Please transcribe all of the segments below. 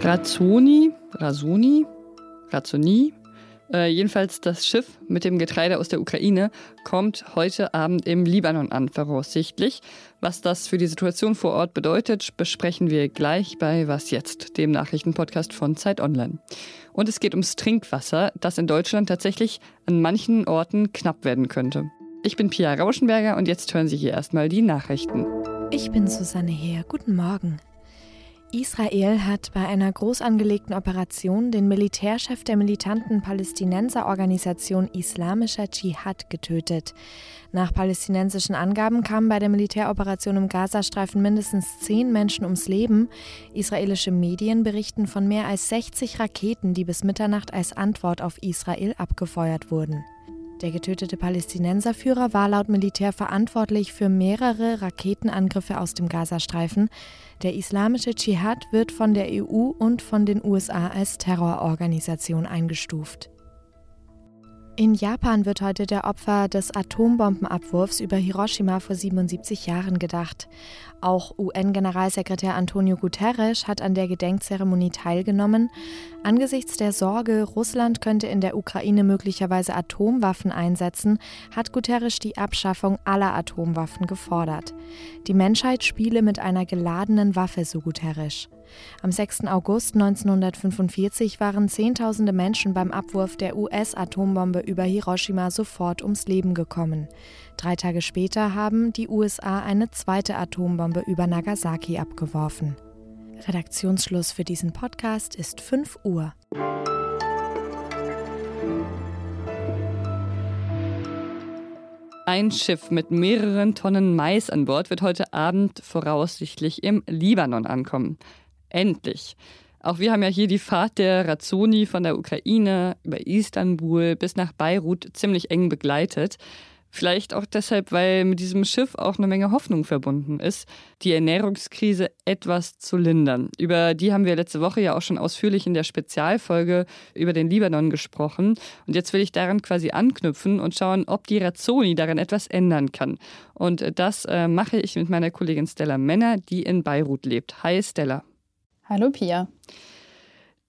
Razzoni, Razoni, Razzoni, äh, jedenfalls das Schiff mit dem Getreide aus der Ukraine kommt heute Abend im Libanon an, voraussichtlich. Was das für die Situation vor Ort bedeutet, besprechen wir gleich bei Was jetzt, dem Nachrichtenpodcast von Zeit Online. Und es geht ums Trinkwasser, das in Deutschland tatsächlich an manchen Orten knapp werden könnte. Ich bin Pia Rauschenberger und jetzt hören Sie hier erstmal die Nachrichten. Ich bin Susanne Heer. Guten Morgen. Israel hat bei einer groß angelegten Operation den Militärchef der militanten Palästinenserorganisation Islamischer Dschihad getötet. Nach palästinensischen Angaben kamen bei der Militäroperation im Gazastreifen mindestens zehn Menschen ums Leben. Israelische Medien berichten von mehr als 60 Raketen, die bis Mitternacht als Antwort auf Israel abgefeuert wurden. Der getötete Palästinenserführer war laut Militär verantwortlich für mehrere Raketenangriffe aus dem Gazastreifen. Der islamische Dschihad wird von der EU und von den USA als Terrororganisation eingestuft. In Japan wird heute der Opfer des Atombombenabwurfs über Hiroshima vor 77 Jahren gedacht. Auch UN-Generalsekretär Antonio Guterres hat an der Gedenkzeremonie teilgenommen. Angesichts der Sorge, Russland könnte in der Ukraine möglicherweise Atomwaffen einsetzen, hat Guterres die Abschaffung aller Atomwaffen gefordert. Die Menschheit spiele mit einer geladenen Waffe, so Guterres. Am 6. August 1945 waren Zehntausende Menschen beim Abwurf der US-Atombombe über Hiroshima sofort ums Leben gekommen. Drei Tage später haben die USA eine zweite Atombombe über Nagasaki abgeworfen. Redaktionsschluss für diesen Podcast ist 5 Uhr. Ein Schiff mit mehreren Tonnen Mais an Bord wird heute Abend voraussichtlich im Libanon ankommen. Endlich. Auch wir haben ja hier die Fahrt der Razzoni von der Ukraine über Istanbul bis nach Beirut ziemlich eng begleitet. Vielleicht auch deshalb, weil mit diesem Schiff auch eine Menge Hoffnung verbunden ist, die Ernährungskrise etwas zu lindern. Über die haben wir letzte Woche ja auch schon ausführlich in der Spezialfolge über den Libanon gesprochen. Und jetzt will ich daran quasi anknüpfen und schauen, ob die Razzoni daran etwas ändern kann. Und das äh, mache ich mit meiner Kollegin Stella Männer, die in Beirut lebt. Hi Stella. Hallo Pia.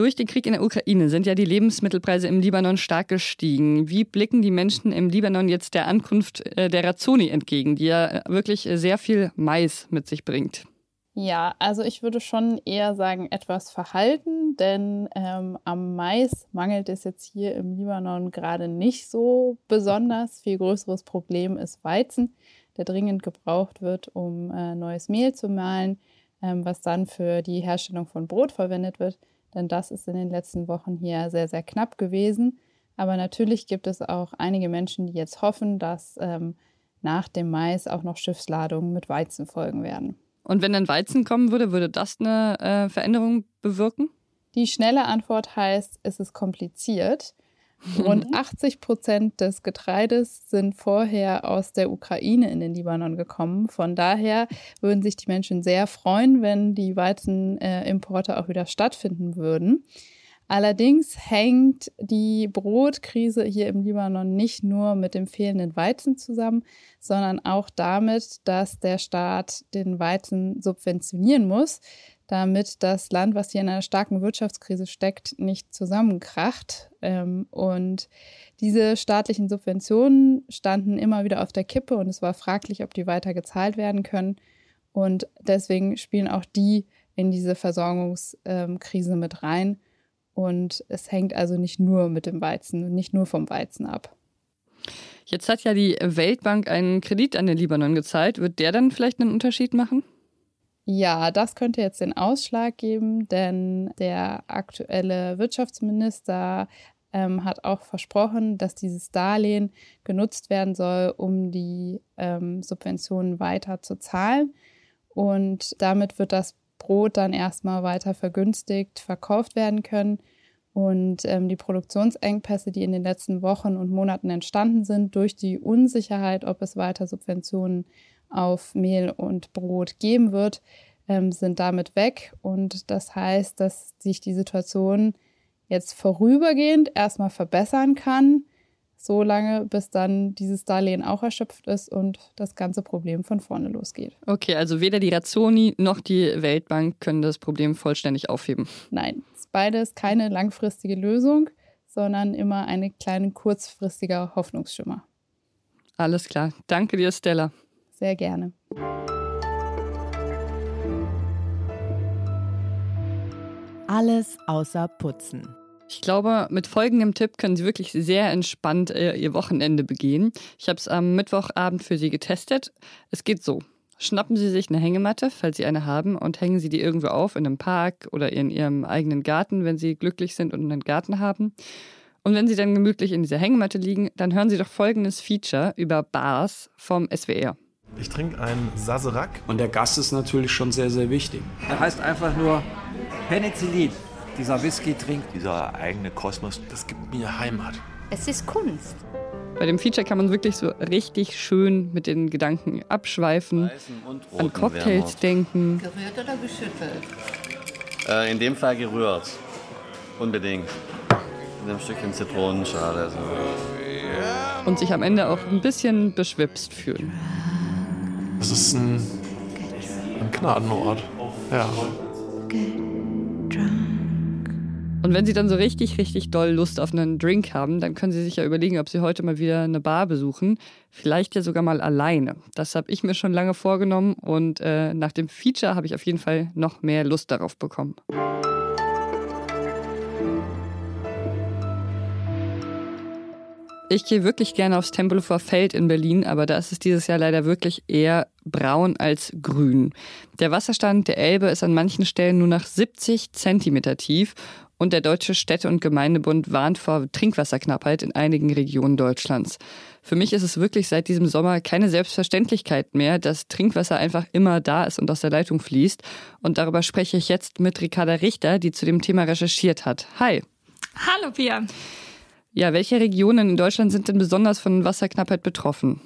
Durch den Krieg in der Ukraine sind ja die Lebensmittelpreise im Libanon stark gestiegen. Wie blicken die Menschen im Libanon jetzt der Ankunft äh, der Razzoni entgegen, die ja wirklich sehr viel Mais mit sich bringt? Ja, also ich würde schon eher sagen, etwas verhalten, denn ähm, am Mais mangelt es jetzt hier im Libanon gerade nicht so besonders. Viel größeres Problem ist Weizen, der dringend gebraucht wird, um äh, neues Mehl zu mahlen ähm, was dann für die Herstellung von Brot verwendet wird. Denn das ist in den letzten Wochen hier sehr, sehr knapp gewesen. Aber natürlich gibt es auch einige Menschen, die jetzt hoffen, dass ähm, nach dem Mais auch noch Schiffsladungen mit Weizen folgen werden. Und wenn dann Weizen kommen würde, würde das eine äh, Veränderung bewirken? Die schnelle Antwort heißt, es ist kompliziert. Rund 80 mhm. Prozent des Getreides sind vorher aus der Ukraine in den Libanon gekommen. Von daher würden sich die Menschen sehr freuen, wenn die Weizenimporte auch wieder stattfinden würden. Allerdings hängt die Brotkrise hier im Libanon nicht nur mit dem fehlenden Weizen zusammen, sondern auch damit, dass der Staat den Weizen subventionieren muss damit das Land, was hier in einer starken Wirtschaftskrise steckt, nicht zusammenkracht. Ähm, und diese staatlichen Subventionen standen immer wieder auf der Kippe und es war fraglich, ob die weiter gezahlt werden können. Und deswegen spielen auch die in diese Versorgungskrise mit rein. Und es hängt also nicht nur mit dem Weizen, nicht nur vom Weizen ab. Jetzt hat ja die Weltbank einen Kredit an den Libanon gezahlt. Wird der dann vielleicht einen Unterschied machen? Ja, das könnte jetzt den Ausschlag geben, denn der aktuelle Wirtschaftsminister ähm, hat auch versprochen, dass dieses Darlehen genutzt werden soll, um die ähm, Subventionen weiter zu zahlen. Und damit wird das Brot dann erstmal weiter vergünstigt verkauft werden können. Und ähm, die Produktionsengpässe, die in den letzten Wochen und Monaten entstanden sind, durch die Unsicherheit, ob es weiter Subventionen auf Mehl und Brot geben wird, ähm, sind damit weg. Und das heißt, dass sich die Situation jetzt vorübergehend erstmal verbessern kann. so lange, bis dann dieses Darlehen auch erschöpft ist und das ganze Problem von vorne losgeht. Okay, also weder die Razzoni noch die Weltbank können das Problem vollständig aufheben. Nein, beides keine langfristige Lösung, sondern immer eine kleine kurzfristiger Hoffnungsschimmer. Alles klar. Danke dir, Stella. Sehr gerne. Alles außer Putzen. Ich glaube, mit folgendem Tipp können Sie wirklich sehr entspannt äh, Ihr Wochenende begehen. Ich habe es am Mittwochabend für Sie getestet. Es geht so. Schnappen Sie sich eine Hängematte, falls Sie eine haben, und hängen Sie die irgendwo auf, in einem Park oder in Ihrem eigenen Garten, wenn Sie glücklich sind und einen Garten haben. Und wenn Sie dann gemütlich in dieser Hängematte liegen, dann hören Sie doch folgendes Feature über Bars vom SWR. Ich trinke einen Saserac. Und der Gast ist natürlich schon sehr, sehr wichtig. Er heißt einfach nur Penicillin dieser Whisky trinkt. Dieser eigene Kosmos, das gibt mir Heimat. Es ist Kunst. Bei dem Feature kann man wirklich so richtig schön mit den Gedanken abschweifen, an Cocktails denken. Gerührt oder geschüttelt? Äh, in dem Fall gerührt. Unbedingt. Mit einem Stückchen Zitronenschale. Also. Und sich am Ende auch ein bisschen beschwipst fühlen. Das ist ein, ein Gnadenort. Ja. Und wenn Sie dann so richtig, richtig doll Lust auf einen Drink haben, dann können Sie sich ja überlegen, ob Sie heute mal wieder eine Bar besuchen. Vielleicht ja sogar mal alleine. Das habe ich mir schon lange vorgenommen und äh, nach dem Feature habe ich auf jeden Fall noch mehr Lust darauf bekommen. Ich gehe wirklich gerne aufs Tempelhofer Feld in Berlin, aber da ist es dieses Jahr leider wirklich eher braun als grün. Der Wasserstand der Elbe ist an manchen Stellen nur nach 70 Zentimeter tief und der Deutsche Städte- und Gemeindebund warnt vor Trinkwasserknappheit in einigen Regionen Deutschlands. Für mich ist es wirklich seit diesem Sommer keine Selbstverständlichkeit mehr, dass Trinkwasser einfach immer da ist und aus der Leitung fließt. Und darüber spreche ich jetzt mit Ricarda Richter, die zu dem Thema recherchiert hat. Hi. Hallo Pia. Ja, welche Regionen in Deutschland sind denn besonders von Wasserknappheit betroffen?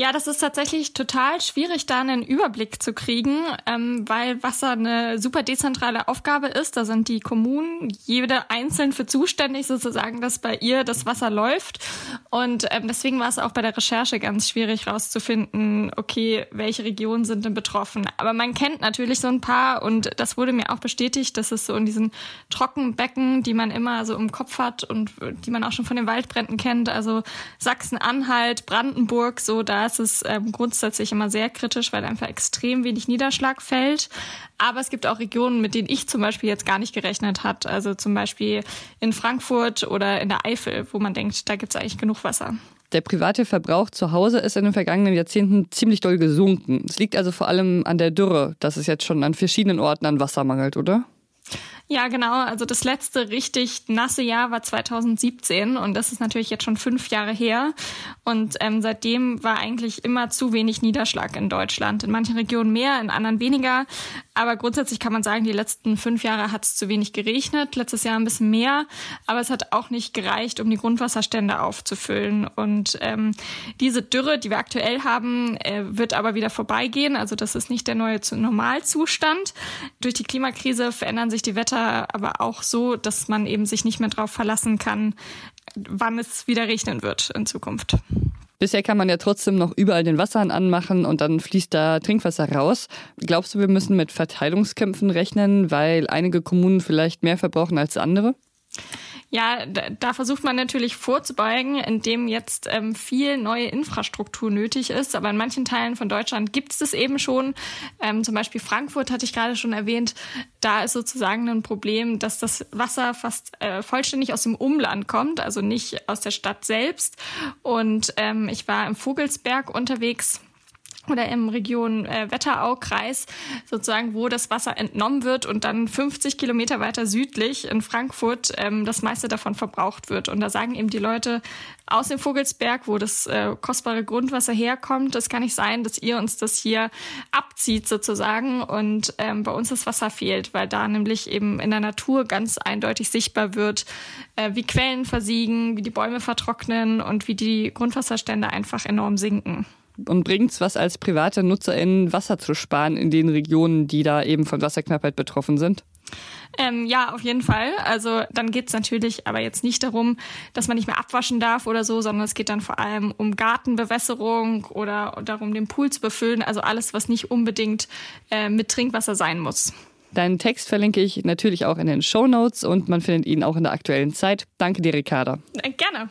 Ja, das ist tatsächlich total schwierig, da einen Überblick zu kriegen, ähm, weil Wasser eine super dezentrale Aufgabe ist. Da sind die Kommunen jede einzeln für zuständig, sozusagen, dass bei ihr das Wasser läuft. Und ähm, deswegen war es auch bei der Recherche ganz schwierig rauszufinden, okay, welche Regionen sind denn betroffen. Aber man kennt natürlich so ein paar und das wurde mir auch bestätigt, dass es so in diesen Trockenbecken, die man immer so im Kopf hat und die man auch schon von den Waldbränden kennt, also Sachsen-Anhalt, Brandenburg, so da ist es ähm, grundsätzlich immer sehr kritisch, weil einfach extrem wenig Niederschlag fällt. Aber es gibt auch Regionen, mit denen ich zum Beispiel jetzt gar nicht gerechnet hat. Also zum Beispiel in Frankfurt oder in der Eifel, wo man denkt, da gibt es eigentlich genug Wasser. Der private Verbrauch zu Hause ist in den vergangenen Jahrzehnten ziemlich doll gesunken. Es liegt also vor allem an der Dürre, dass es jetzt schon an verschiedenen Orten an Wasser mangelt, oder? Ja, genau. Also das letzte richtig nasse Jahr war 2017 und das ist natürlich jetzt schon fünf Jahre her. Und ähm, seitdem war eigentlich immer zu wenig Niederschlag in Deutschland. In manchen Regionen mehr, in anderen weniger. Aber grundsätzlich kann man sagen, die letzten fünf Jahre hat es zu wenig geregnet. Letztes Jahr ein bisschen mehr, aber es hat auch nicht gereicht, um die Grundwasserstände aufzufüllen. Und ähm, diese Dürre, die wir aktuell haben, äh, wird aber wieder vorbeigehen. Also das ist nicht der neue Normalzustand. Durch die Klimakrise verändern sich die Wetter aber auch so, dass man eben sich nicht mehr darauf verlassen kann, wann es wieder regnen wird in Zukunft. Bisher kann man ja trotzdem noch überall den Wasserhahn anmachen und dann fließt da Trinkwasser raus. Glaubst du, wir müssen mit Verteilungskämpfen rechnen, weil einige Kommunen vielleicht mehr verbrauchen als andere? Ja, da, da, versucht man natürlich vorzubeugen, indem jetzt ähm, viel neue Infrastruktur nötig ist. Aber in manchen Teilen von Deutschland gibt es das eben schon. Ähm, zum Beispiel Frankfurt hatte ich gerade schon erwähnt. Da ist sozusagen ein Problem, dass das Wasser fast äh, vollständig aus dem Umland kommt, also nicht aus der Stadt selbst. Und ähm, ich war im Vogelsberg unterwegs oder im Region äh, Wetteraukreis sozusagen, wo das Wasser entnommen wird und dann 50 Kilometer weiter südlich in Frankfurt ähm, das meiste davon verbraucht wird. Und da sagen eben die Leute aus dem Vogelsberg, wo das äh, kostbare Grundwasser herkommt, das kann nicht sein, dass ihr uns das hier abzieht sozusagen und ähm, bei uns das Wasser fehlt, weil da nämlich eben in der Natur ganz eindeutig sichtbar wird, äh, wie Quellen versiegen, wie die Bäume vertrocknen und wie die Grundwasserstände einfach enorm sinken und bringt es was als private NutzerInnen Wasser zu sparen in den Regionen, die da eben von Wasserknappheit betroffen sind? Ähm, ja, auf jeden Fall. Also dann geht es natürlich aber jetzt nicht darum, dass man nicht mehr abwaschen darf oder so, sondern es geht dann vor allem um Gartenbewässerung oder darum, den Pool zu befüllen. Also alles, was nicht unbedingt äh, mit Trinkwasser sein muss. Deinen Text verlinke ich natürlich auch in den Show Notes und man findet ihn auch in der aktuellen Zeit. Danke dir, Ricarda. Äh, gerne.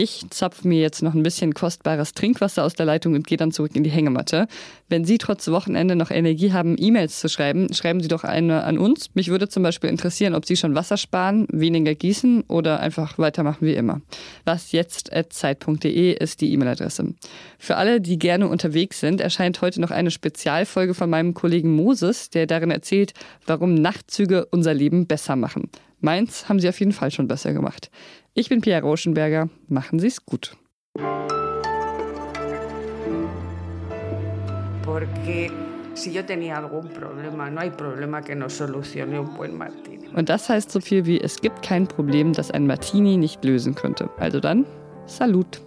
Ich zapfe mir jetzt noch ein bisschen kostbares Trinkwasser aus der Leitung und gehe dann zurück in die Hängematte. Wenn Sie trotz Wochenende noch Energie haben, E-Mails zu schreiben, schreiben Sie doch eine an uns. Mich würde zum Beispiel interessieren, ob Sie schon Wasser sparen, weniger gießen oder einfach weitermachen wie immer. Was jetzt zeit.de ist die E-Mail-Adresse. Für alle, die gerne unterwegs sind, erscheint heute noch eine Spezialfolge von meinem Kollegen Moses, der darin erzählt, warum Nachtzüge unser Leben besser machen. Meins haben Sie auf jeden Fall schon besser gemacht. Ich bin Pierre Rauschenberger. Machen Sie es gut. Porque si yo tenía algún problema, no hay problema que no solucione un buen Martini. Und das heißt so viel wie, es gibt kein Problem, das ein Martini nicht lösen könnte. Also dann, Salut.